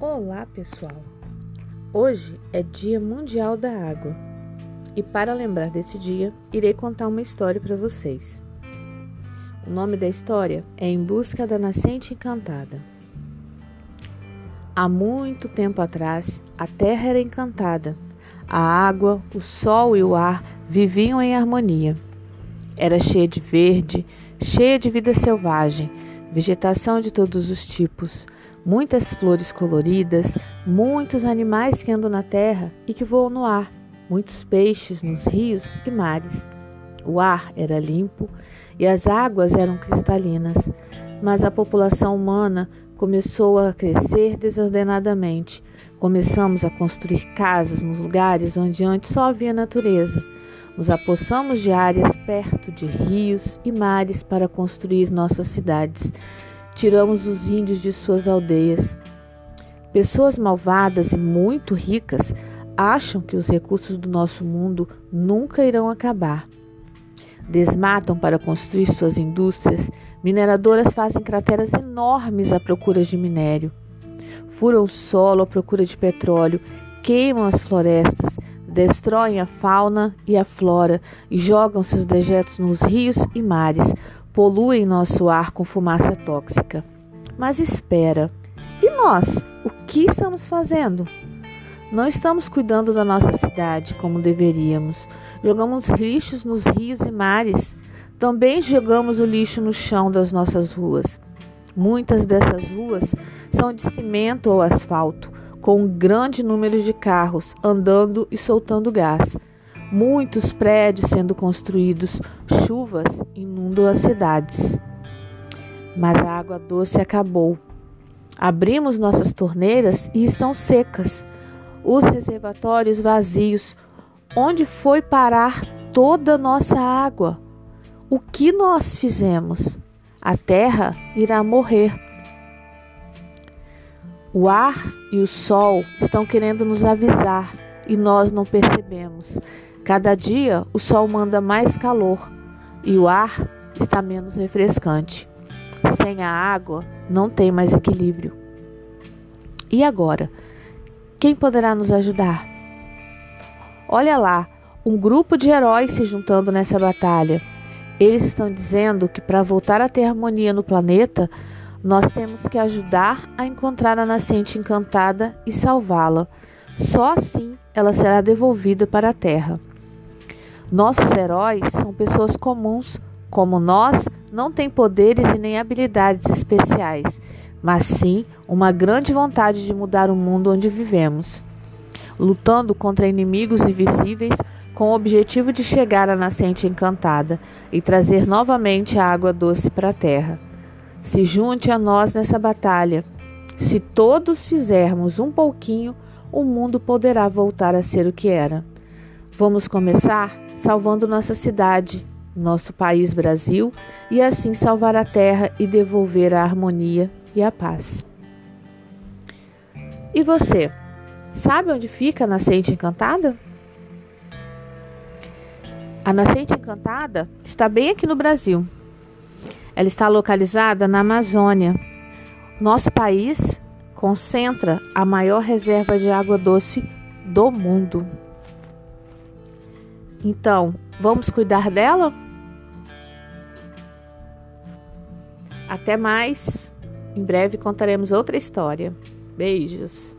Olá, pessoal! Hoje é Dia Mundial da Água e, para lembrar desse dia, irei contar uma história para vocês. O nome da história é Em Busca da Nascente Encantada. Há muito tempo atrás, a terra era encantada. A água, o sol e o ar viviam em harmonia. Era cheia de verde, cheia de vida selvagem, vegetação de todos os tipos muitas flores coloridas, muitos animais que andam na terra e que voam no ar, muitos peixes nos rios e mares. O ar era limpo e as águas eram cristalinas, mas a população humana começou a crescer desordenadamente. Começamos a construir casas nos lugares onde antes só havia natureza. Nos apossamos de áreas perto de rios e mares para construir nossas cidades tiramos os índios de suas aldeias. Pessoas malvadas e muito ricas acham que os recursos do nosso mundo nunca irão acabar. Desmatam para construir suas indústrias, mineradoras fazem crateras enormes à procura de minério. Furam o solo à procura de petróleo, queimam as florestas, destroem a fauna e a flora e jogam seus dejetos nos rios e mares, poluem nosso ar com fumaça tóxica. Mas espera, e nós? O que estamos fazendo? Não estamos cuidando da nossa cidade como deveríamos. Jogamos lixos nos rios e mares. Também jogamos o lixo no chão das nossas ruas. Muitas dessas ruas são de cimento ou asfalto, com um grande número de carros andando e soltando gás muitos prédios sendo construídos, chuvas inundam as cidades. Mas a água doce acabou. Abrimos nossas torneiras e estão secas. Os reservatórios vazios. Onde foi parar toda nossa água? O que nós fizemos? A terra irá morrer. O ar e o sol estão querendo nos avisar e nós não percebemos. Cada dia o sol manda mais calor e o ar está menos refrescante. Sem a água não tem mais equilíbrio. E agora? Quem poderá nos ajudar? Olha lá, um grupo de heróis se juntando nessa batalha. Eles estão dizendo que para voltar a ter harmonia no planeta, nós temos que ajudar a encontrar a nascente encantada e salvá-la. Só assim ela será devolvida para a Terra. Nossos heróis são pessoas comuns, como nós, não têm poderes e nem habilidades especiais, mas sim uma grande vontade de mudar o mundo onde vivemos, lutando contra inimigos invisíveis com o objetivo de chegar à nascente encantada e trazer novamente a água doce para a terra. Se junte a nós nessa batalha. Se todos fizermos um pouquinho, o mundo poderá voltar a ser o que era. Vamos começar salvando nossa cidade, nosso país Brasil, e assim salvar a terra e devolver a harmonia e a paz. E você, sabe onde fica a Nascente Encantada? A Nascente Encantada está bem aqui no Brasil. Ela está localizada na Amazônia. Nosso país concentra a maior reserva de água doce do mundo. Então, vamos cuidar dela? Até mais. Em breve contaremos outra história. Beijos.